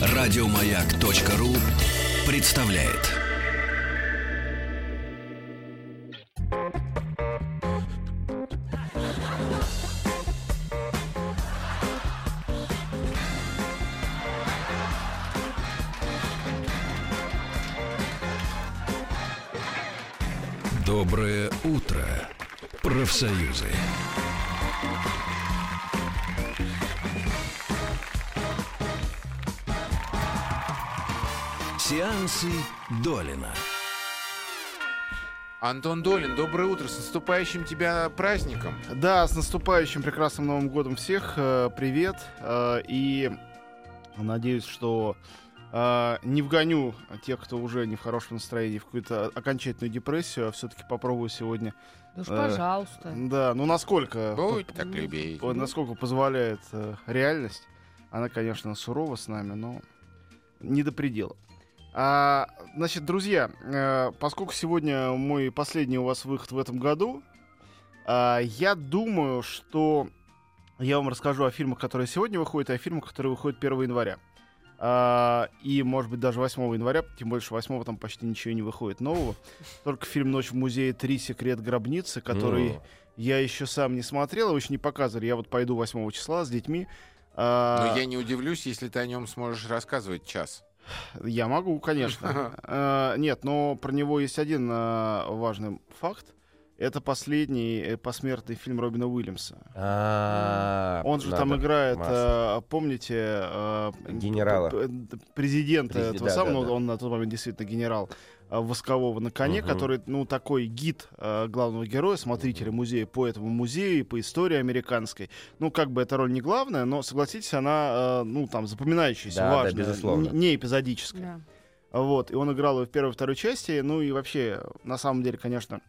Радиомаяк.ру представляет. Доброе утро, профсоюзы. Сеансы Долина. Антон Долин, доброе утро. С наступающим тебя праздником. Да, с наступающим прекрасным Новым годом всех. э, Привет. э, И надеюсь, что э, не вгоню тех, кто уже не в хорошем настроении, в какую-то окончательную депрессию, а все-таки попробую сегодня. Да уж, пожалуйста. Да, ну насколько, Будь так любезен. насколько позволяет реальность. Она, конечно, сурова с нами, но не до предела. А, значит, друзья, э, поскольку сегодня мой последний у вас выход в этом году, а, я думаю, что я вам расскажу о фильмах, которые сегодня выходят, и о фильмах, которые выходят 1 января. А, и, может быть, даже 8 января, тем больше 8 там почти ничего не выходит нового. Только фильм «Ночь в музее 3. Секрет гробницы», который М. я еще сам не смотрел, его еще не показывали. Я вот пойду 8 числа с детьми. А, Но я не удивлюсь, если ты о нем сможешь рассказывать час. Я могу, конечно. Э, Нет, но про него есть один э, важный факт. Это последний э, посмертный фильм Робина Уильямса. А, Он же там играет, помните, Генерала. президента Президент, этого самого, он на тот момент действительно генерал Воскового на коне, Мгм. который, ну, такой гид э, главного героя, смотрителя музея по этому музею и по истории американской. Ну, как бы эта роль не главная, но, согласитесь, она, э, ну, там, запоминающаяся, Да, да, важная, безусловно. н- не эпизодическая. Да. Вот, и он играл ее в первой и второй части. Ну и вообще, на самом деле, конечно,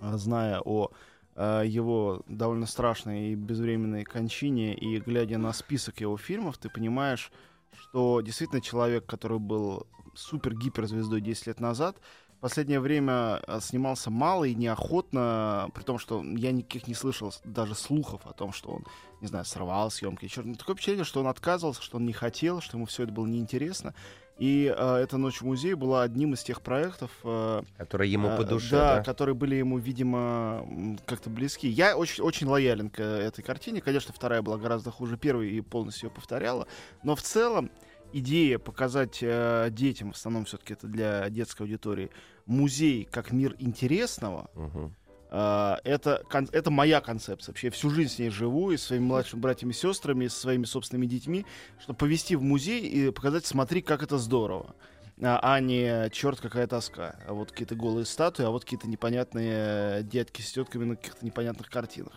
э, зная о э, его довольно страшной и безвременной кончине и глядя на список его фильмов, ты понимаешь, что действительно человек, который был супер-гиперзвездой 10 лет назад, в последнее время э, снимался мало и неохотно, при том, что я никаких не слышал даже слухов о том, что он, не знаю, срывал съемки. Чё- ну, Такое впечатление, что он отказывался, что он не хотел, что ему все это было неинтересно. И э, эта ночь в музее была одним из тех проектов, э, Который ему э, по душе, да, да? которые были ему, видимо, как-то близки. Я очень, очень лоялен к э, этой картине. Конечно, вторая была гораздо хуже первой и полностью ее повторяла. Но в целом идея показать э, детям, в основном все-таки это для детской аудитории, музей как мир интересного, Мгм. а, это, кон- это моя концепция. Вообще, я всю жизнь с ней живу, и со своими младшими братьями и сестрами, и со своими собственными детьми, чтобы повести в музей и показать, смотри, как это здорово. А, а не черт, какая тоска. А вот какие-то голые статуи, а вот какие-то непонятные э, дядьки с тетками на каких-то непонятных картинах.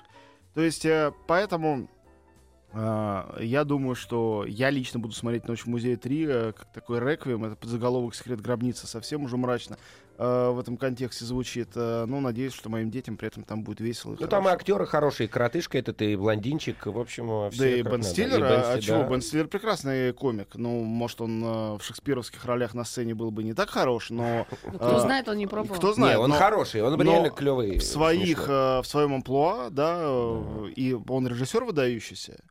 То есть, э, поэтому я думаю, что я лично буду смотреть «Ночь в музее 3» э, как такой реквием. Это подзаголовок «Секрет гробницы» совсем уже мрачно э, в этом контексте звучит. Э, Ну, надеюсь, что моим детям при этом там будет весело. Ну, там и хорошо. актеры хорошие, коротышка этот и блондинчик, в общем, все Да и Бен надо. Стиллер, И а, Бен а Стиллер, чего? да. Бен Стиллер прекрасный комик. Ну, может, он в шекспировских ролях на сцене был бы не так хорош, но... Кто а, знает, он не пробовал. Кто знает, он хороший, он но реально клевый. в своих, в своем амплуа, да, и он режиссер выдающийся.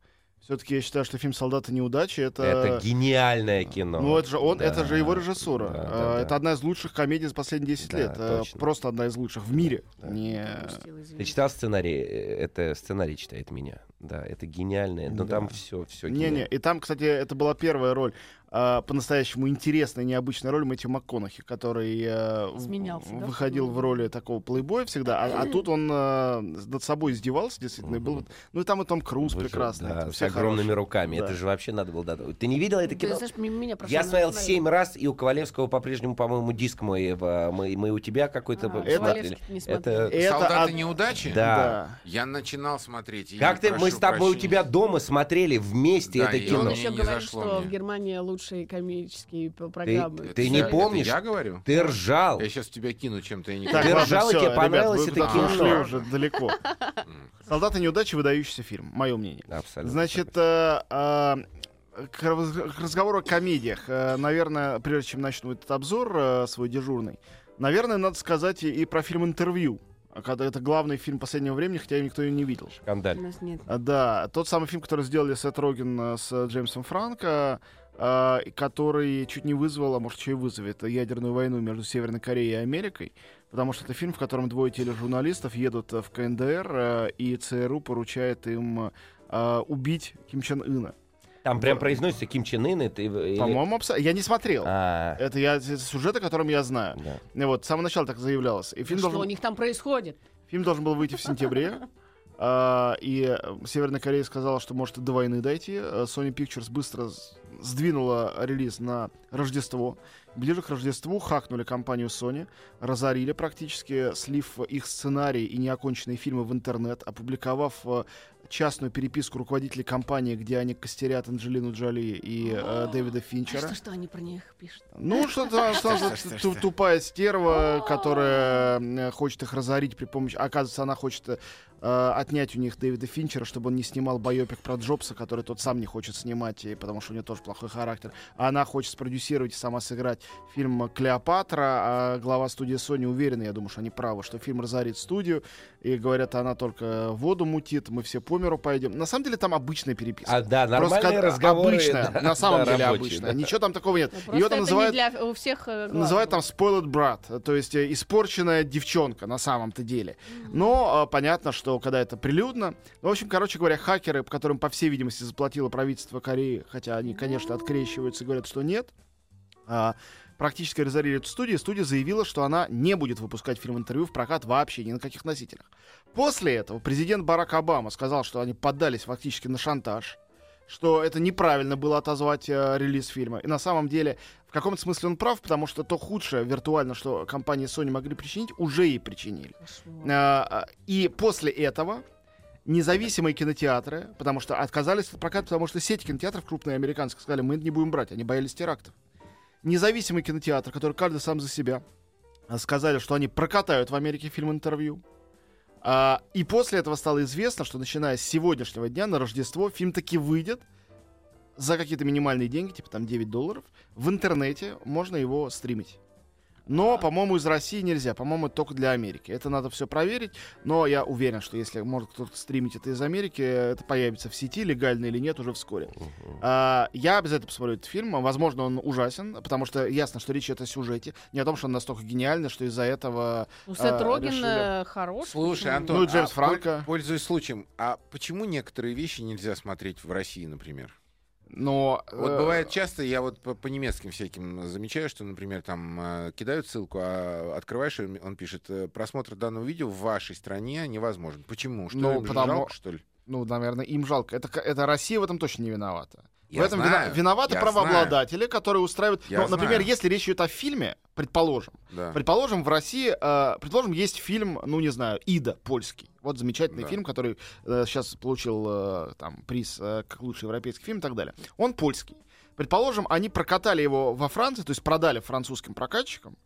Все-таки я считаю, что фильм «Солдаты неудачи» это... Это гениальное кино. Ну, это же он, Да. это же его режиссура. Да, да, да. Это одна из лучших комедий за последние 10 Да, лет. Э, точно. Просто одна из лучших в мире. Да. Не... Ты читал сценарий? Э, Это сценарий читает меня. Да, это гениальное. Но Да. там все, все Не-не, и там, кстати, это была первая роль, а, по-настоящему интересная, необычная роль Мэтью МакКонахи, который э, Изменялся, да, выходил в роли такого плейбоя всегда, а, а тут он э, над собой издевался, действительно, и был... Ну и там и Том Круз Боже, прекрасный. да, там с огромными хорошие. руками. Да. Это же вообще надо было... дать. Ты не видел это Ты кино? знаешь, мимо меня. Я смотрел семь раз, и у Ковалевского по-прежнему, по-моему, диск мой, в- мы, мы у тебя какой-то А, Это- Это... Это Солдаты од- неудачи? Да. Я начинал смотреть. Как ты, мы с тобой у прощения. тебя дома смотрели вместе Да, это он кино. мне еще говорит, что мне. в Германии лучшие комические программы. ты Это не я- это помнишь? я говорю? Ты ржал. Я сейчас тебя кину чем-то, я не Так, Ты ржал, и тебе ребят, понравилось куда-то кино? ушли уже далеко. «Солдаты неудачи» — выдающийся фильм, мое мнение. Абсолютно. Значит, э, э, к раз- к разговору о комедиях. Э, Наверное, прежде чем начну этот обзор свой дежурный, наверное, надо сказать и и про фильм «Интервью». А Когда это главный фильм последнего времени, хотя никто ее не видел. У Скандаль. нас нет. Да, тот самый фильм, который сделали Сет Роген с Джеймсом Франко, и который чуть не вызвал, а может, еще и вызовет ядерную войну между Северной Кореей и Америкой, потому что это фильм, в котором двое тележурналистов едут э, в КНДР, э, и ЦРУ поручает им э, убить Ким Чен Ына. Там прям произносится Ким Чен Ын, это или- По-моему, абсо- я не смотрел. А, Это я это сюжет, о котором я знаю. да. И Вот, с самого начала так заявлялось. И фильм Что должен... у них там происходит? Фильм должен был выйти в сентябре. А, И э, Северная Корея сказала, что может до войны дойти. Э, Sony Pictures быстро сдвинула релиз на Рождество. Ближе к Рождеству хакнули компанию Sony, разорили практически, слив их сценарий и неоконченные фильмы в интернет, опубликовав э, частную переписку руководителей компании, где они костерят Анджелину Джоли и э, Дэвида А Финчера. что, что они про них пишут? Ну, что-то что тупая стерва, которая хочет их разорить при помощи... Оказывается, она хочет э, отнять у них Дэвида Финчера, чтобы он не снимал байопик про Джобса, который тот сам не хочет снимать, и потому что у него тоже плохой характер. А она хочет спродюсировать и сама сыграть фильм «Клеопатра», а глава студии Sony уверена, я думаю, что они правы, что фильм разорит студию, и говорят, она только воду мутит, мы все по миру пойдем. На самом деле там обычная переписка. А, да, Просто нормальные как- разговоры. обычная, да, на самом да, деле рабочие, обычная. да. Ничего там такого нет. Ну, Ее просто там это называют не для у всех э. Называют там spoiled brat, то есть э, испорченная девчонка на самом-то деле. Но э, понятно, что когда это прилюдно. Ну, в общем, короче говоря, хакеры, по которым, по всей видимости, заплатило правительство Кореи, хотя они, конечно, открещиваются и говорят, что нет, а, практически разорили эту студию. Студия заявила, что она не будет выпускать фильм-интервью в прокат вообще ни на каких носителях. После этого президент Барак Обама сказал, что они поддались фактически на шантаж, что это неправильно было отозвать э, релиз фильма. И на самом деле, в каком-то смысле он прав, потому что то худшее виртуально, что компании Sony могли причинить, уже и причинили. А, И после этого независимые кинотеатры, потому что отказались от проката, потому что сеть кинотеатров крупные американские сказали, мы не будем брать, они боялись терактов. Независимый кинотеатр, который каждый сам за себя, а, сказали, что они прокатают в Америке фильм интервью. А, и после этого стало известно, что начиная с сегодняшнего дня на Рождество фильм таки выйдет за какие-то минимальные деньги, типа там 9 долларов. В интернете можно его стримить. Но, по-моему, из России нельзя. По-моему, это только для Америки. Это надо все проверить. Но я уверен, что если может кто-то стримить это из Америки, это появится в сети, легально или нет, уже вскоре. А, я обязательно посмотрю этот фильм. Возможно, он ужасен, потому что ясно, что речь идет о сюжете. Не о том, что он настолько гениальный, что из-за этого... Ну, Сет а, Роген решили. э, хорош. Слушай, Антон, Ну Джеймс а, Франко. поль- Пользуясь случаем, а почему некоторые вещи нельзя смотреть в России, например? Но... Вот э, бывает часто, я вот по, по немецким всяким замечаю, что, например, там э, кидают ссылку, а открываешь, он пишет, э, просмотр данного видео в вашей стране невозможен. Почему? Что Ну, им потому- жалко, что ли? Ну, наверное, им жалко. Это, это Россия в этом точно не виновата. Я в этом вина- знаю, виноваты я правообладатели, которые устраивают... Я ну, например, знаю. если речь идет о фильме, предположим, Да. Предположим, в России, э, предположим, есть фильм, ну не знаю, Ида польский. Вот замечательный Да. фильм, который сейчас получил э, там приз э, как лучший европейский фильм и так далее. Он польский. Предположим, они прокатали его во Франции, то есть продали французским прокатчикам,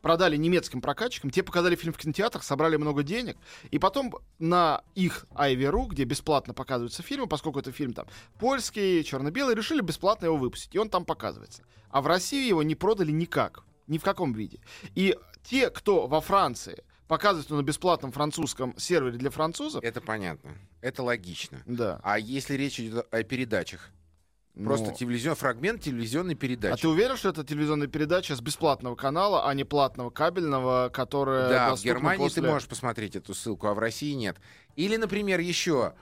продали немецким прокатчикам, те показали фильм в кинотеатрах, собрали много денег, и потом на их Айверу, где бесплатно показываются фильмы, поскольку это фильм там польский, черно-белый, решили бесплатно его выпустить, и он там показывается. А в России его не продали никак, ни в каком виде. И те, кто во Франции показывает его на бесплатном французском сервере для французов, Это понятно. Это логично. да. А если речь идет о передачах? Просто ну, телевизион, фрагмент телевизионной А передачи. ты уверен, что это телевизионная передача с бесплатного канала, а не платного кабельного, которая Да, в Германии после... ты можешь посмотреть эту ссылку, а в России нет. Или, например, еще,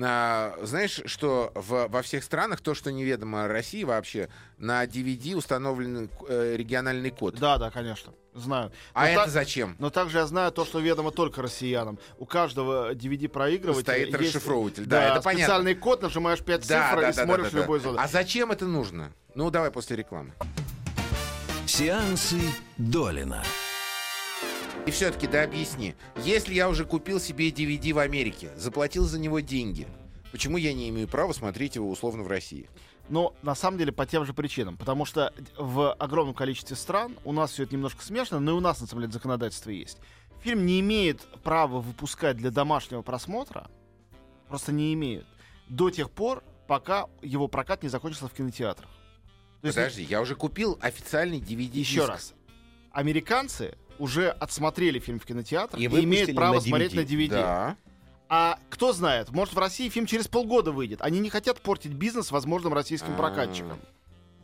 а, знаешь, что в- во всех странах то, что неведомо России вообще, на DVD установлен э, региональный код. Да, да, конечно, знаю. А Но это та- зачем? Но также я знаю то, что ведомо только россиянам. У каждого DVD-проигрывателя Стоит есть расшифровыватель. Да, это понятно. специальный код, нажимаешь 5 Да, цифр да, и да, смотришь да, да, любой да. А зачем это нужно? Ну, давай после рекламы. Сеансы Долина. И все-таки, да объясни, если я уже купил себе DVD в Америке, заплатил за него деньги, почему я не имею права смотреть его условно в России? Но на самом деле по тем же причинам. Потому что в огромном количестве стран у нас все это немножко смешно, но и у нас на самом деле законодательство есть. Фильм не имеет права выпускать для домашнего просмотра, просто не имеют, до тех пор, пока его прокат не закончился в кинотеатрах. То есть, Подожди, я уже купил официальный DVD. еще раз, американцы уже отсмотрели фильм в кинотеатрах И и, имеют право на смотреть на DVD. DVD. Да. А кто знает, может в России фильм через полгода выйдет. Они не хотят портить бизнес возможным российским А. прокатчикам.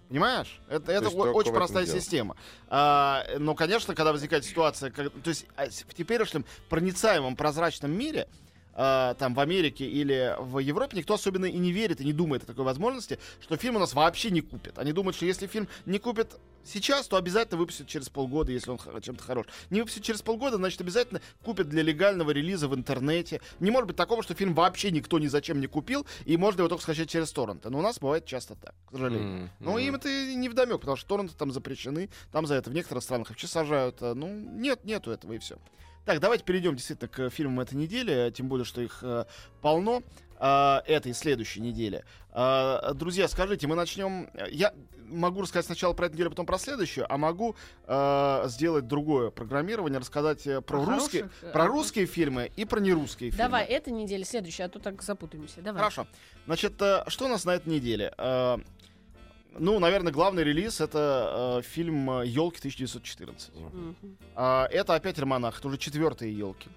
Понимаешь? Это, это есть о- только в очень простая система. А, но, конечно, когда возникает ситуация, как- то есть а, в теперешнем проницаемом прозрачном мире, а, там в Америке или в Европе никто особенно и не верит и не думает о такой возможности, что фильм у нас вообще не купит. Они думают, что если фильм не купит сейчас, то обязательно выпустят через полгода, если он чем-то хорош. Не выпустят через полгода, значит, обязательно купят для легального релиза в интернете. Не может быть такого, что фильм вообще никто ни зачем не купил, и можно его только скачать через торренты. Но у нас бывает часто так, к сожалению. М, Ну, м. им это не вдомек, потому что торренты там запрещены, там за это в некоторых странах вообще сажают. а, Ну, нет, нету этого и все. Так, давайте перейдем действительно к фильмам этой недели, тем более, что их э, полно а, этой и следующей недели. А, друзья, скажите, мы начнем... Я могу рассказать сначала про эту неделю, потом про следующую, а могу э, сделать другое программирование, рассказать э, про, Про русские, хороших, э, про а, русские фильмы и про нерусские фильмы. Давай, эта неделя, следующая, а то так запутаемся. Давай. Хорошо. Значит, э, что у нас на этой неделе? Э, Ну, наверное, главный релиз это э, фильм Елки 1914. Мгм. А, это опять романах, это уже четвертые елки.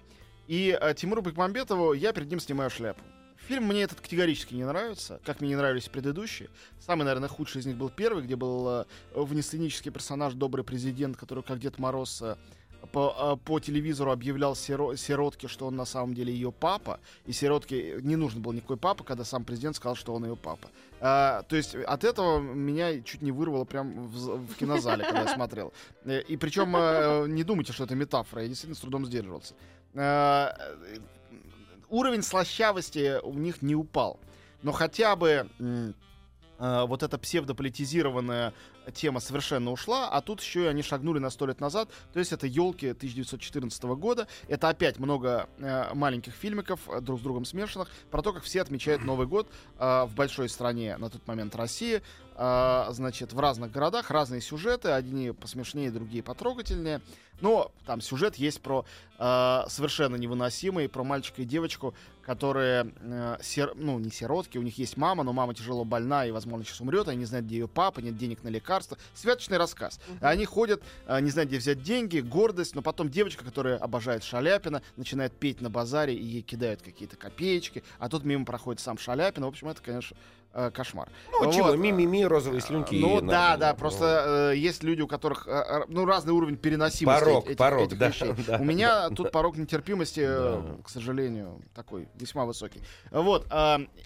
И э, Тимуру Бекмамбетову я перед ним снимаю шляпу. Фильм мне этот категорически не нравится, как мне не нравились предыдущие. Самый, наверное, худший из них был первый, где был э, внесценический персонаж, добрый президент, который, как Дед Мороз, э, по, э, по телевизору объявлял сиро- сиротке, что он на самом деле ее папа, и сиротке не нужен был никакой папа, когда сам президент сказал, что он ее папа. А, то есть от этого меня чуть не вырвало прям в, в кинозале, когда я смотрел. Э, И причем э, не думайте, что это метафора, я действительно с трудом сдерживался. Э, Уровень слащавости у них не упал. Но хотя бы э, вот эта псевдополитизированная тема совершенно ушла, а тут еще и они шагнули на сто лет назад. То есть это елки 1914 года. Это опять много э, маленьких фильмиков, э, друг с другом смешанных, про то, как все отмечают Новый год э, в большой стране на тот момент России. Э, значит, в разных городах разные сюжеты, одни посмешнее, другие потрогательнее. Но там сюжет есть про э, совершенно невыносимый, про мальчика и девочку, которые, э, сир- ну, не сиротки, у них есть мама, но мама тяжело больна и, возможно, сейчас умрет, они не знают, где ее папа, нет денег на лекарства. Святочный рассказ. Они ходят, э, не знают, где взять деньги, гордость, но потом девочка, которая обожает Шаляпина, начинает петь на базаре, и ей кидают какие-то копеечки, а тут мимо проходит сам Шаляпин. В общем, это, конечно, э, кошмар. Ну, чего, Вот. ми-ми-ми, розовые слюнки. Ну и да, на- да, ну, просто э, есть люди, у которых э, ну разный уровень переносимости Порог, этих, порог, этих да, вещей. да. У меня тут порог нетерпимости, э, Да. к сожалению, такой весьма высокий. Вот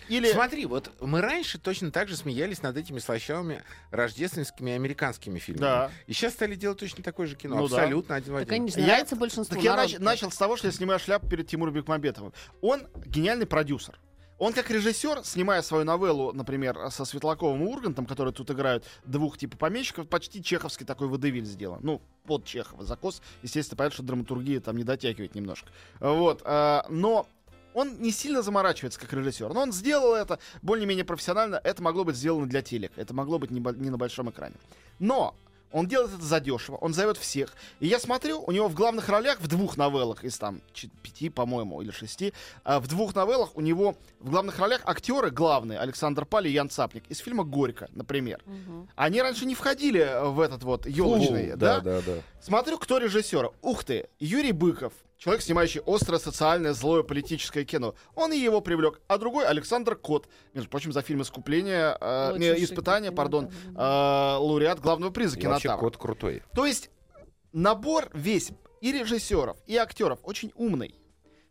или Смотри, вот мы раньше точно так же смеялись над этими слащавыми рождественскими американскими фильмами. Да. И сейчас стали делать точно такое же кино. Ну да. Абсолютно один в Так один. они же Я- нравятся большинству так я народу. нач- начал с того, что я снимаю шляпу перед Тимуром Бекмамбетовым. Он гениальный продюсер. Он как режиссер, снимая свою новеллу, например, со Светлаковым и Ургантом, которые тут играют двух типа помещиков, почти чеховский такой водевиль сделан. Ну, под Чехова. Закос, естественно, понятно, что драматургия там не дотягивает немножко. Вот. а, но он не сильно заморачивается как режиссер. Но он сделал это более-менее профессионально. Это могло быть сделано для телека. Это могло быть не, не на большом экране. Но он делает это задешево, он зовет всех. И я смотрю, у него в главных ролях, в двух новеллах из там пяти, по-моему, или шести, а, в двух новеллах у него в главных ролях актеры главные, Александр Пали и Ян Цапник, из фильма «Горько», например. Мгм. Они раньше не входили в этот вот елочный, Фу, да? да, да. Смотрю, кто режиссер. Ух ты, Юрий Быков. Человек, снимающий острое социальное, злое политическое кино. Он и его привлек. А другой Александр Кот. Между прочим, за фильм «Искупление», э, не, «Испытание», пардон, э, лауреат главного приза И кинотавра. кот крутой. То есть набор весь и режиссеров, и актеров очень умный.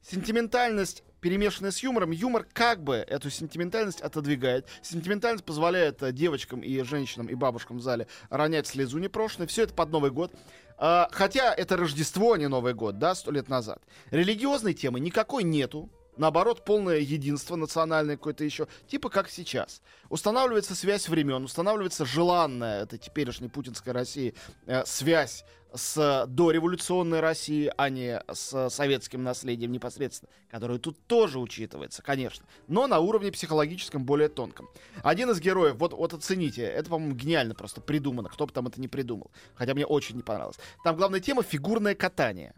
Сентиментальность, перемешанная с юмором, юмор как бы эту сентиментальность отодвигает. Сентиментальность позволяет э, девочкам и женщинам и бабушкам в зале ронять слезу непрошенной. Все это под Новый год. А, хотя это Рождество, а не Новый год, да, сто лет назад. Религиозной темы никакой нету. Наоборот, полное единство национальное какое-то еще, типа как сейчас. Устанавливается связь времен, устанавливается желанная, это теперешней путинской России, э, связь с дореволюционной Россией, а не с советским наследием непосредственно, которое тут тоже учитывается, конечно, но на уровне психологическом более тонком. Один из героев, вот, вот оцените, это, по-моему, гениально просто придумано, кто бы там это не придумал, хотя мне очень не понравилось. Там главная тема — фигурное катание.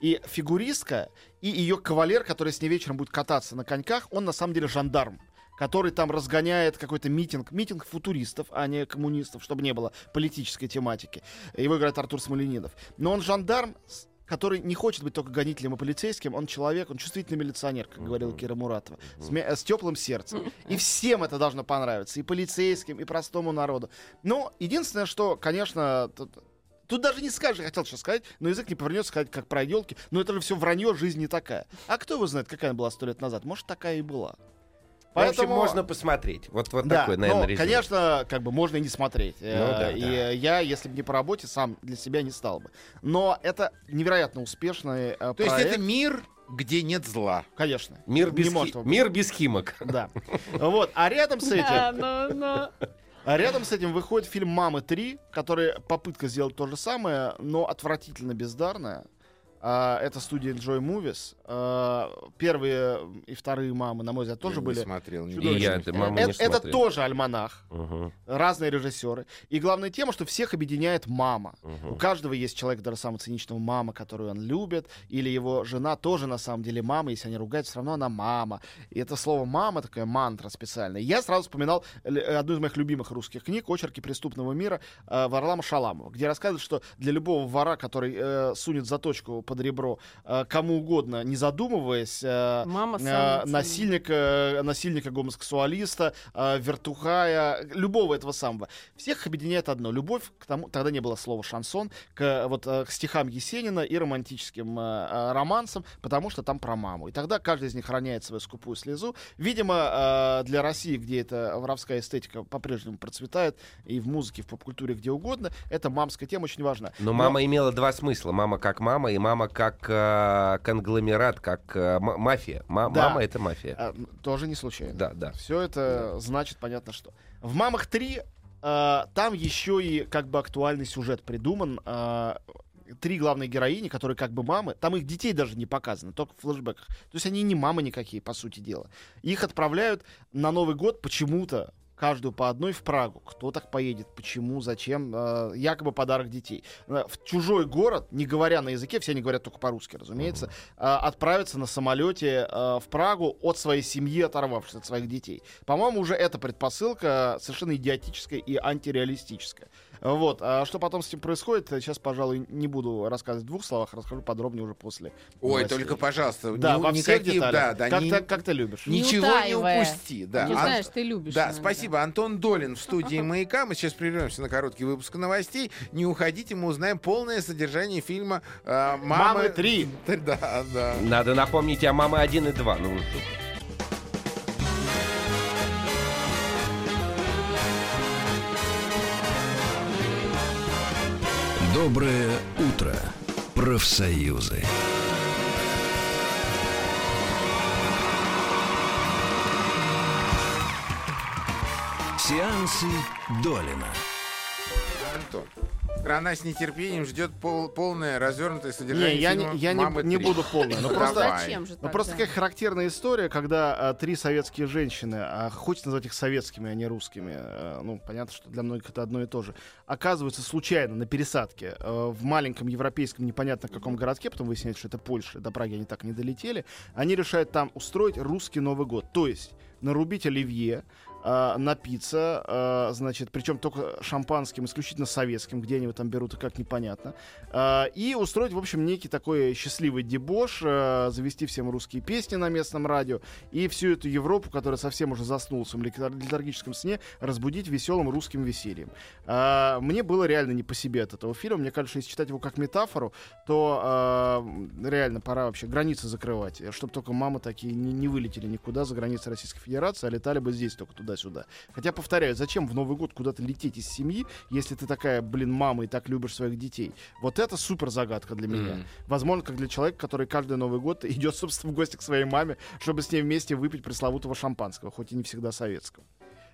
И фигуристка, и ее кавалер, который с ней вечером будет кататься на коньках, он на самом деле жандарм который там разгоняет какой-то митинг, митинг футуристов, а не коммунистов, чтобы не было политической тематики. Его играет Артур Смоленинов. Но он жандарм, который не хочет быть только гонителем и полицейским, он человек, он чувствительный милиционер, как говорила Кира Муратова, с, мя- э, с теплым сердцем. И всем это должно понравиться, и полицейским, и простому народу. Но единственное, что, конечно, тут, тут даже не скажешь, я хотел сейчас сказать, но язык не повернется сказать, как про елки, но это же все вранье, жизнь не такая. А кто его знает, какая она была сто лет назад? Может, такая и была. В общем, можно посмотреть. Вот, вот да, такой, наверное, но, резюме. конечно, как бы можно и не смотреть. Ну Э, да, и да. э, я, если бы не по работе, сам для себя не стал бы. Но это невероятно успешный э, То проект. есть это мир, где нет зла. Конечно. Мир без, хи- мир без химок. Да. Вот. А рядом с этим, а рядом с этим выходит фильм «Мамы 3», который попытка сделать то же самое, но отвратительно бездарная. А, это студия Enjoy Movies. А, первые и вторые «Мамы», на мой взгляд, тоже Я не были смотрел. не И я это, маму, Э- не это тоже альманах. Мгм, разные режиссеры. И главная тема, что всех объединяет мама. мгм. У каждого есть человек, даже самого циничного мама, которую он любит, или его жена тоже на самом деле мама, если они ругаются, все равно она мама. И это слово мама такая мантра специальная. Я сразу вспоминал л- одну из моих любимых русских книг «Очерки преступного мира» э, Варлама Шаламова, где рассказывают, что для любого вора, который э, сунет заточку под ребро э, кому угодно, не задумываясь, э, Мама э, насильника, насильника гомосексуалиста, вертухая, любого этого самого. Всех объединяет одно. Любовь к тому, тогда не было слова шансон, к, вот, к стихам Есенина и романтическим романсам, потому что там про маму. И тогда каждый из них роняет свою скупую слезу. Видимо, для России, где эта воровская эстетика по-прежнему процветает, и в музыке, в поп-культуре, где угодно, эта мамская тема очень важна. Но мама имела два смысла. Мама как мама и мама как э, конгломерат, как э, мафия. Ма- Да. Мама — это мафия. А, тоже не случайно. Да, да. Все это значит понятно что. В «Мамах 3» э, там еще и как бы актуальный сюжет придуман. э, Три главные героини, которые как бы мамы, там их детей даже не показано, только в флешбеках. То есть они не мамы никакие, по сути дела. Их отправляют на Новый год почему-то каждую по одной в Прагу. Кто так поедет? Почему? Зачем? Э, якобы подарок детей. Э, В чужой город, не говоря на языке, все они говорят только по-русски, разумеется, э, отправиться на самолете э, в Прагу от своей семьи, оторвавшись от своих детей. По-моему, уже эта предпосылка совершенно идиотическая и антиреалистическая. Вот. А что потом с этим происходит, сейчас, пожалуй, не буду рассказывать в двух словах, расскажу подробнее уже после. Ой, новостей. только, пожалуйста, Да, ни- во всех никаких, деталях. да, да, как, ни- ты, как ты любишь. Не ничего не утаивая. упусти. Да. Ты Ан- знаешь, ты любишь. Да, спасибо. Антон Долин в студии «Маяка». Мы сейчас прервемся на короткий выпуск новостей. Не уходите, мы узнаем полное содержание фильма э, «Мамы, «Мамы 3». Да, да. Надо напомнить о мамы 1 и 2. Ну, Доброе утро, профсоюзы. Сеансы Долина. Антон. Страна с нетерпением ждет пол- полное развернутое содержание Не, я, фильма не, я не, «Мамы не 3». буду полный. Но Ну, просто, давай. Зачем же ну, так, просто да? как характерная история, когда а, три советские женщины, а хочется назвать их советскими, а не русскими, а, ну, понятно, что для многих это одно и то же, оказываются случайно на пересадке а, в маленьком европейском непонятно каком городке, потом выясняется, что это Польша, до Праги они так не долетели, они решают там устроить русский Новый год. То есть нарубить оливье, а, напиться, а, значит, причем только шампанским, исключительно советским, где они его там берут и как непонятно, а, и устроить, в общем, некий такой счастливый дебош, а, завести всем русские песни на местном радио и всю эту Европу, которая совсем уже заснула в своем летаргическом сне, разбудить веселым русским весельем. А, Мне было реально не по себе от этого фильма. Мне кажется, если читать его как метафору, то а, реально пора вообще границы закрывать, чтобы только мамы такие не, не вылетели никуда за границы Российской Федерации, а летали бы здесь только туда-сюда. Хотя, повторяю, зачем в Новый год куда-то лететь из семьи, если ты такая, блин, мама и так любишь своих детей? Вот это супер загадка для меня. Мгм. Возможно, как для человека, который каждый Новый год идет, собственно, в гости к своей маме, чтобы с ней вместе выпить пресловутого шампанского, хоть и не всегда советского.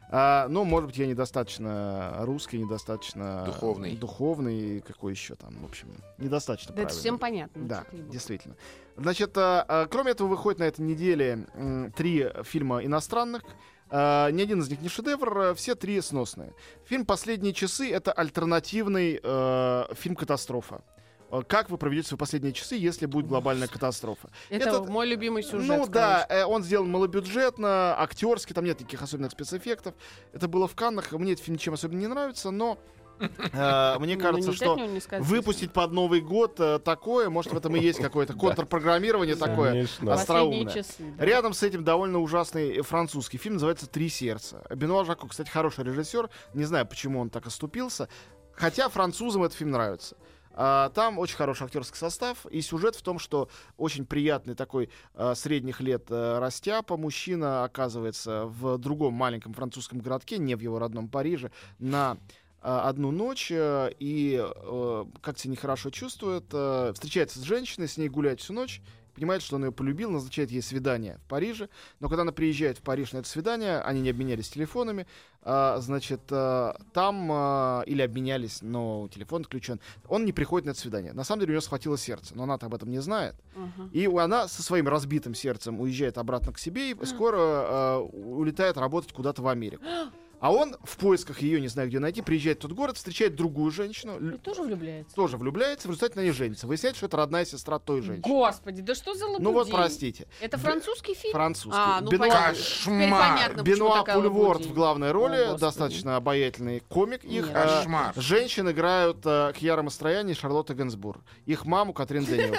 А, ну, может быть, я недостаточно русский, недостаточно Духовный. духовный, какой еще там, в общем, недостаточно Да это всем понятно. Да, ты его- действительно. Значит, а, а, кроме этого, выходит на этой неделе м, три фильма иностранных. А, ни один из них не шедевр, а, все три сносные. Фильм «Последние часы» — это альтернативный э, фильм «Катастрофа». э, как вы проведете свои последние часы, если будет глобальная катастрофа. Это Этот- мой любимый сюжет. Ну в да, э, он сделан малобюджетно, актерски, там нет никаких особенных спецэффектов. Это было в Каннах. Мне этот фильм ничем особенно не нравится, но э, мне Ну, кажется, что выпустить под Новый год э, такое, может, в этом и есть какое-то контрпрограммирование такое остроумное. Рядом с этим довольно ужасный э, французский фильм, называется «Три сердца». Бенуа Жако, кстати, хороший режиссер. Не знаю, почему он так оступился. Хотя французам этот фильм нравится. А, Там очень хороший актерский состав, и сюжет в том, что очень приятный такой а, средних лет растяпа мужчина оказывается в другом маленьком французском городке, не в его родном Париже, на одну ночь э, и э, как себя нехорошо чувствует, э, встречается с женщиной, с ней гуляет всю ночь, понимает, что он ее полюбил, назначает ей свидание в Париже. Но когда она приезжает в Париж на это свидание, они не обменялись телефонами, значит, там или обменялись, но телефон отключен. Он не приходит на это свидание. На самом деле у нее схватило сердце, но она об этом не знает. Мгм. И она со своим разбитым сердцем уезжает обратно к себе и скоро улетает работать куда-то в Америку. А он в поисках ее, не знаю где найти, приезжает в тот город, встречает другую женщину, И тоже влюбляется. тоже влюбляется, в результате на ней женится. Выясняется, что это родная сестра той женщины. Господи, да что за лабудень? Ну вот, простите. Это французский фильм? Французский. А, ну Бенуа- Кошмар. понятно, Бенуа Пульворд в главной роли, О, достаточно обаятельный комик. Их Нет. э, Кошмар. женщин играют э, Кьяра Мастрояни и Шарлотта Генсбур. Их маму Катрин Денев.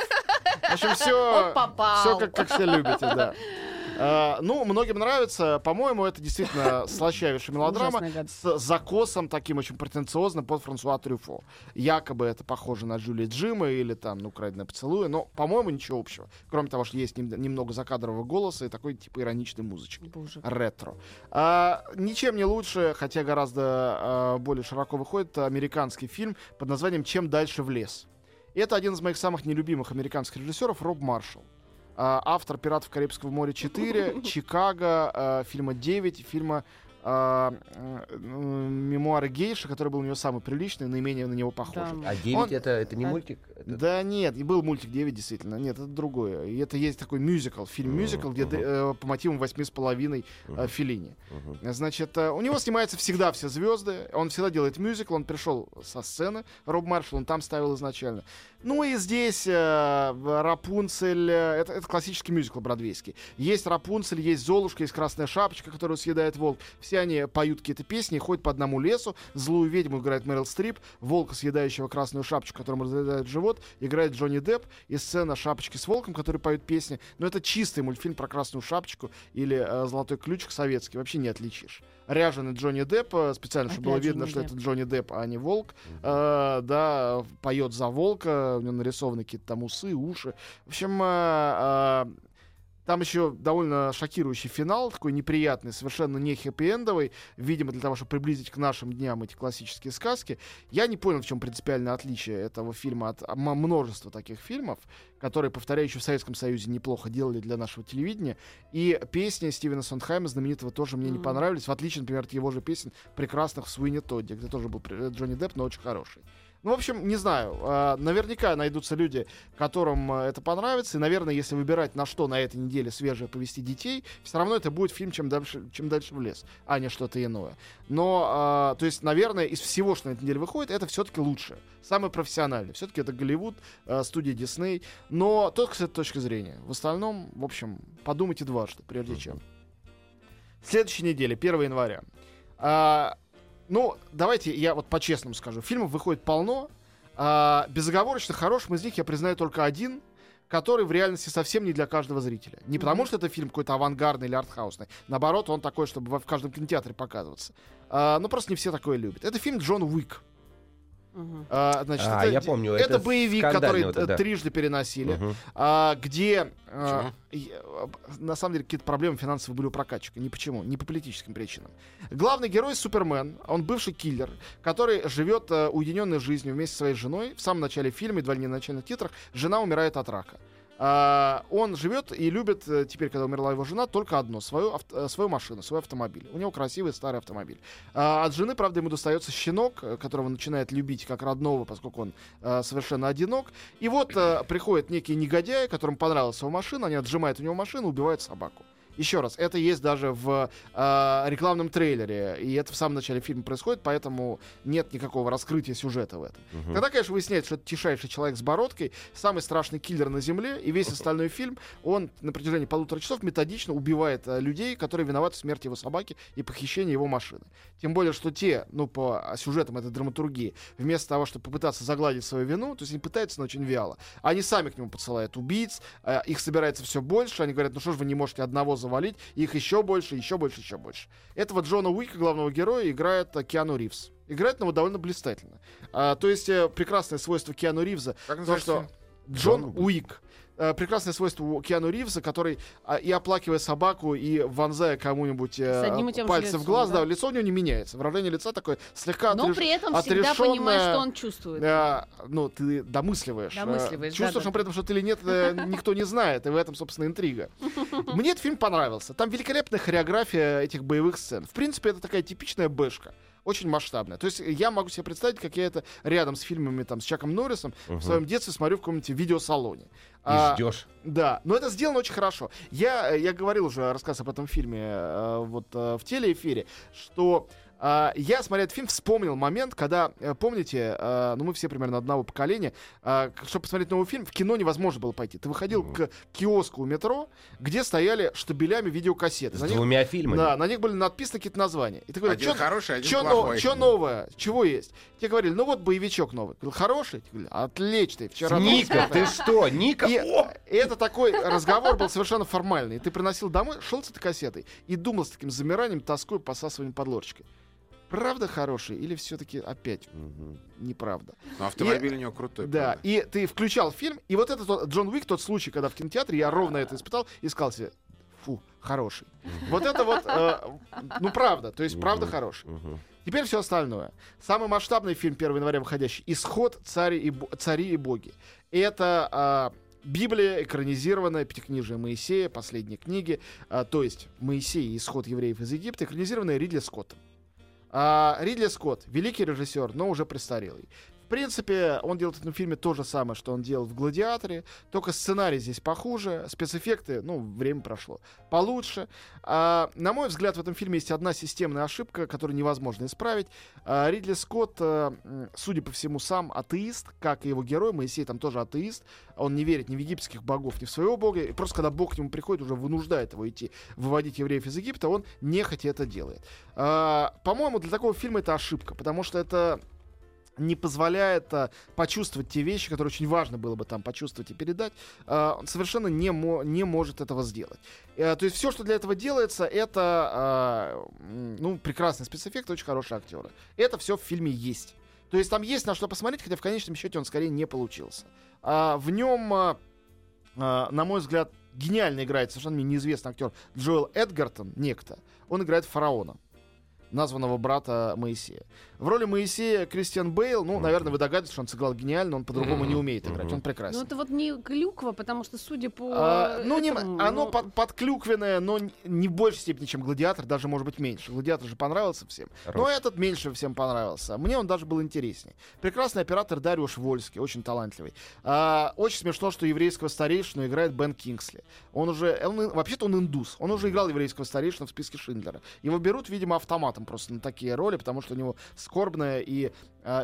В общем, все, все как, как все любите, да. Э, ну, многим нравится. По-моему, это действительно слащавейшая мелодрама с закосом таким очень претенциозным под Франсуа Трюфо. Якобы это похоже на Джули Джима или там, ну, «Украденное поцелуй», но, по-моему, ничего общего. Кроме того, что есть нем- немного закадрового голоса и такой, типа, ироничной музычки Боже. ретро. А, ничем не лучше, хотя гораздо а, более широко выходит, американский фильм под названием «Чем дальше в лес». Это один из моих самых нелюбимых американских режиссеров Роб Маршалл. А, автор «Пиратов Карибского моря 4», «Чикаго», а, фильма «9», фильма а, «Мемуары гейши», который был у него самый приличный, наименее на него похожий. Да. А 9 Он- это, это не мультик? Это- Да нет, и был мультик 9, действительно. Нет, это другое. И это есть такой мюзикл, фильм-мюзикл, где э, по мотивам восьми с половиной э, Мгм. Филини. Значит, э, у него снимается всегда все звезды. Он всегда делает мюзикл. Он пришел со сцены. Роб Маршалл, он там ставил изначально. Ну и здесь э, Рапунцель. э, это, это классический мюзикл бродвейский. Есть Рапунцель, есть Золушка, есть Красная Шапочка, которую съедает волк. Все они поют какие-то песни, ходят по одному лесу. Злую ведьму играет Мэрил Стрип. Волка, съедающего Красную Шапочку, которому разъедает живот, играет Джонни Депп. И сцена Шапочки с волком, который поют песни. Но это чистый мультфильм про Красную Шапочку или э, Золотой ключик советский. Вообще не отличишь. Ряженый Джонни Депп, э, специально, чтобы было видно, Джонни что Депп. это Джонни Депп, а не волк. Э, да, поет за волка, у него нарисованы какие-то там усы, уши. В общем, э, э, там еще довольно шокирующий финал, такой неприятный, совершенно не хэппи-эндовый, видимо, для того, чтобы приблизить к нашим дням эти классические сказки. Я не понял, в чем принципиальное отличие этого фильма от множества таких фильмов, которые, повторяю, еще в Советском Союзе неплохо делали для нашего телевидения. И песни Стивена Сондхайма знаменитого тоже мне не Мгм. понравились, в отличие, например, от его же песен прекрасных в Суине Тодде, где тоже был Джонни Депп, но очень хороший. Ну, в общем, не знаю. а, Наверняка найдутся люди, которым а, это понравится. И, наверное, если выбирать, на что на этой неделе свежее повести детей, все равно это будет фильм «Чем дальше, чем дальше в лес», а не что-то иное. Но, а, то есть, наверное, из всего, что на этой неделе выходит, это все-таки лучшее. Самое профессиональное. Все-таки это Голливуд, а, студия Дисней. Но только с этой точки зрения. В остальном, в общем, подумайте дважды, прежде чем. Следующей неделе, 1 января. А, ну, давайте я вот по-честному скажу. Фильмов выходит полно. А, безоговорочно хорошим из них я признаю только один, который в реальности совсем не для каждого зрителя. Не потому, что это фильм какой-то авангардный или артхаусный. Наоборот, он такой, чтобы в каждом кинотеатре показываться. А, ну, просто не все такое любят. Это фильм Джон Уик. А, значит, А, это, я помню, Это, это боевик, который вот это, да. трижды переносили. Мгм. а, где а, а, на самом деле какие-то проблемы финансовые были у прокатчика. Ни почему, не по политическим причинам. Главный герой Супермен, он бывший киллер, который живет э, уединенной жизнью вместе со своей женой. В самом начале фильма, едва ли не на начальных титрах, жена умирает от рака. А, он живет и любит, э, теперь, когда умерла его жена, только одно свою, авто- э, свою машину, свой автомобиль. У него красивый старый автомобиль. А, от жены, правда, ему достается щенок, э, которого начинает любить как родного, поскольку он э, совершенно одинок. И вот приходит некий негодяй, которому понравилась его машина, они отжимают у него машину, убивают собаку. Еще раз, это есть даже в э, рекламном трейлере, и это в самом начале фильма происходит, поэтому нет никакого раскрытия сюжета в этом. Мгм. Тогда, конечно, выясняется, что это тишайший человек с бородкой, самый страшный киллер на Земле, и весь остальной фильм, он на протяжении полутора часов методично убивает э, людей, которые виноваты в смерти его собаки и похищении его машины. Тем более, что те, ну, по сюжетам этой драматургии, вместо того, чтобы попытаться загладить свою вину, то есть они пытаются, но очень вяло, они сами к нему подсылают убийц, э, их собирается все больше, они говорят, ну что ж вы не можете одного завалить, их еще больше, еще больше, еще больше. Этого Джона Уика, главного героя, играет э, Киану Ривз. Играет его довольно блистательно. А, то есть э, прекрасное свойство Киану Ривза, Как то, что? Джон Джон Уик. Э, Прекрасное свойство у Киану Ривза, который а, и оплакивая собаку, и вонзая кому-нибудь э, пальцы в глаз, да? да. лицо у него не меняется. Выражение лица такое слегка Но отреш- при этом всегда понимаешь, что он чувствует. э, ну, ты домысливаешь. Э, Домысливаешь, Чувствуешь, да-да. но при этом, что ты или нет, э, никто не знает. И в этом, собственно, интрига. Мне этот фильм понравился. Там великолепная хореография этих боевых сцен. В принципе, это такая типичная бэшка. Очень масштабная. То есть я могу себе представить, как я это рядом с фильмами там, с Чаком Норрисом в своем детстве смотрю в каком-нибудь видеосалоне. И А, ждешь. да, но это сделано очень хорошо. Я, я говорил уже рассказ об этом фильме э, вот э, в телеэфире, что э, я, смотря этот фильм, вспомнил момент, когда, э, помните, э, ну мы все примерно одного поколения, к- чтобы посмотреть новый фильм, в кино невозможно было пойти. Ты выходил к киоску у метро, где стояли штабелями видеокассеты. С На них, двумя фильмами. да, на них были надписаны какие-то названия. И ты говоришь, Один «Чё- хороший, один Чё, плохой. но- чё новое? Чего есть? Тебе говорили, ну вот боевичок новый. Хороший? Я говорю, отличный. Вчера Ника, ты что? Ника? и, это такой разговор был совершенно формальный. Ты приносил домой, шел с этой кассетой и думал с таким замиранием, тоской, посасыванием под ложечкой. Правда хороший или все-таки опять Мгм. неправда? Но автомобиль у него крутой. Да, правда. и ты включал фильм, и вот этот Джон Уик, тот случай, когда в кинотеатре я ровно это испытал и сказал себе, фу, хороший. Вот это вот, э, ну правда, то есть правда хороший. Теперь все остальное. Самый масштабный фильм 1 января выходящий «Исход. Цари и, цари и боги». Это а, Библия, экранизированная, пятикнижие Моисея, последние книги, а, то есть Моисей и исход евреев из Египта, экранизированная Ридли Скоттом. А, Ридли Скотт, великий режиссер, но уже престарелый. В принципе, он делает в этом фильме то же самое, что он делал в «Гладиаторе», только сценарий здесь похуже, спецэффекты, ну, время прошло, получше. А, на мой взгляд, в этом фильме есть одна системная ошибка, которую невозможно исправить. А, Ридли Скотт, м, судя по всему, сам атеист, как и его герой, Моисей там тоже атеист, он не верит ни в египетских богов, ни в своего бога, и просто когда бог к нему приходит, уже вынуждает его идти выводить евреев из Египта, он нехотя это делает. А, по-моему, для такого фильма это ошибка, потому что это не позволяет а, почувствовать те вещи, которые очень важно было бы там почувствовать и передать, а, совершенно не, мо- не может этого сделать. Э, то есть все, что для этого делается, это а, ну, прекрасный спецэффект, очень хорошие актеры. Это все в фильме есть. То есть там есть на что посмотреть, хотя в конечном счете он скорее не получился. А, в нем, а, а, на мой взгляд, гениально играет совершенно мне неизвестный актер Джоэл Эдгартон, некто. Он играет фараона названного брата Моисея. В роли Моисея Кристиан Бейл, ну, наверное, вы догадываетесь, что он сыграл гениально, он по-другому не умеет играть, он прекрасен. Ну это вот не клюква, потому что, судя по А, ну, не, этому, оно ну, под, подклюквенное, но не в большей степени, чем гладиатор, даже может быть меньше. Гладиатор же понравился всем. Но Хорош. этот меньше всем понравился. Мне он даже был интереснее. Прекрасный оператор Дариуш Вольский, очень талантливый. А, очень смешно, что еврейского старейшину играет Бен Кингсли. Он уже, он, вообще-то он индус. Он уже играл еврейского старейшину в списке Шиндлера. Его берут, видимо, автоматом просто на такие роли, потому что у него скорбное и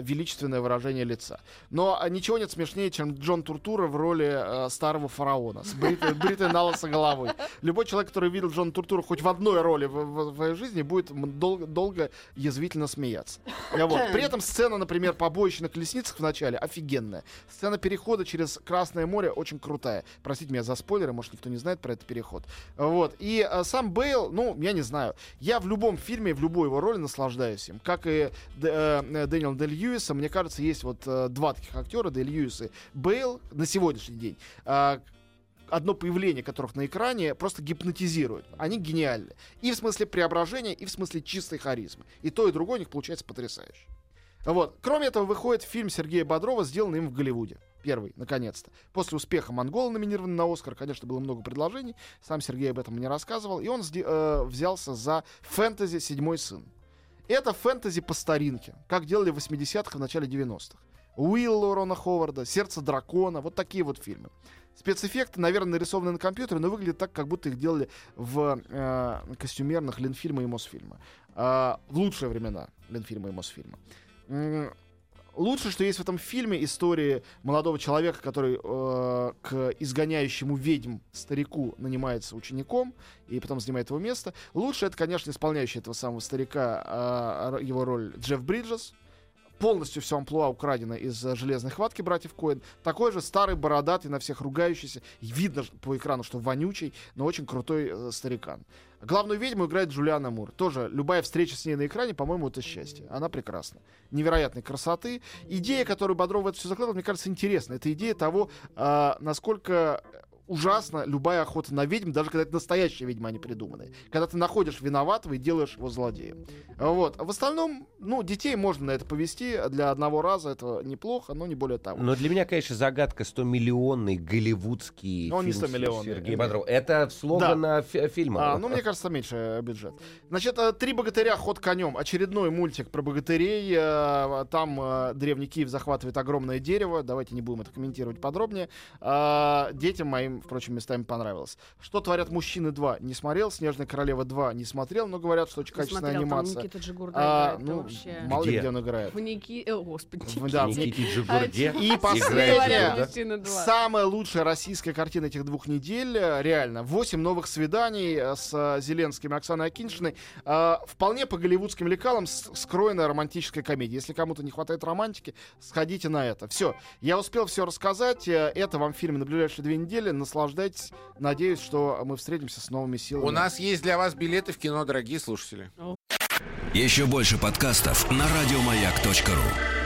величественное выражение лица. Но а, ничего нет смешнее, чем Джон Туртура в роли а, старого фараона с бритой, бритой на головой. Любой человек, который видел Джона Туртура хоть в одной роли в, своей жизни, будет дол- долго язвительно смеяться. А Вот. При этом сцена, например, побоище на колесницах в начале офигенная. Сцена перехода через Красное море очень крутая. Простите меня за спойлеры, может, никто не знает про этот переход. Вот. И а, сам Бейл, ну, я не знаю. Я в любом фильме, в любой его роли наслаждаюсь им. Как и э, Дэниел Дель Льюиса, мне кажется, есть вот э, два таких актера, Дель Льюис и Бейл, на сегодняшний день. А, одно появление которых на экране просто гипнотизирует. Они гениальны. И в смысле преображения, и в смысле чистой харизмы. И то, и другое у них получается потрясающе. Вот. Кроме этого, выходит фильм Сергея Бодрова, сделанный им в Голливуде. Первый, наконец-то. После успеха «Монгола» номинирован на «Оскар». Конечно, было много предложений. Сам Сергей об этом не рассказывал. И он э, взялся за фэнтези «Седьмой сын». Это фэнтези по старинке, как делали в 80-х и в начале 90-х. Уилл Рона Ховарда, «Сердце дракона», вот такие вот фильмы. Спецэффекты, наверное, нарисованы на компьютере, но выглядят так, как будто их делали в э, костюмерных Ленфильма и Мосфильма. А, в лучшие времена Ленфильма и Мосфильма. Лучше, что есть в этом фильме истории молодого человека, который э, к изгоняющему ведьм старику нанимается учеником и потом занимает его место. Лучше это, конечно, исполняющий этого самого старика э, его роль Джефф Бриджес. Полностью все амплуа украдено из э, «Железной хватки» братьев Коэн. Такой же старый, бородатый, на всех ругающийся. Видно по экрану, что вонючий, но очень крутой э, старикан. Главную ведьму играет Джулиана Мур. Тоже любая встреча с ней на экране, по-моему, это счастье. Она прекрасна. Невероятной красоты. Идея, которую Бодров в это все закладывал, мне кажется, интересна. Это идея того, а, насколько ужасно любая охота на ведьм, даже когда это настоящая ведьма, а не придуманная. Когда ты находишь виноватого и делаешь его злодеем. Вот. В остальном, ну, детей можно на это повести. Для одного раза это неплохо, но не более того. Но для меня, конечно, загадка 100-миллионный голливудский Но он не фильм 100-миллионный. Сергея Бодрова. Это слоган а, фи- фильма. А, ну, мне кажется, меньше э, бюджет. Значит, э, «Три богатыря. Ход конем». Очередной мультик про богатырей. Э, Там э, Древний Киев захватывает огромное дерево. Давайте не будем это комментировать подробнее. Детям моим, впрочем, местами понравилось. «Что творят мужчины 2» не смотрел. «Снежная королева 2» не смотрел, но говорят, что очень Не качественная смотрел, там анимация. Никита Джигурда А, играет, ну, вообще. мало ли Где? где он играет. В Ники... О, господи. В- да, в Никите Джигурде. И последняя, самая лучшая российская картина этих двух недель, э, реально. Восемь новых свиданий э, с э, Зеленским и Оксаной Акиншиной. Э, Вполне по голливудским лекалам скроенная романтическая комедия. Если кому-то не хватает романтики, сходите на это. Все, я успел все рассказать. Э, Это вам фильм на ближайшие две недели. Наслаждайтесь. Надеюсь, что мы встретимся с новыми силами. У нас есть для вас билеты в кино, дорогие слушатели. Еще больше подкастов на радиомаяк.ру.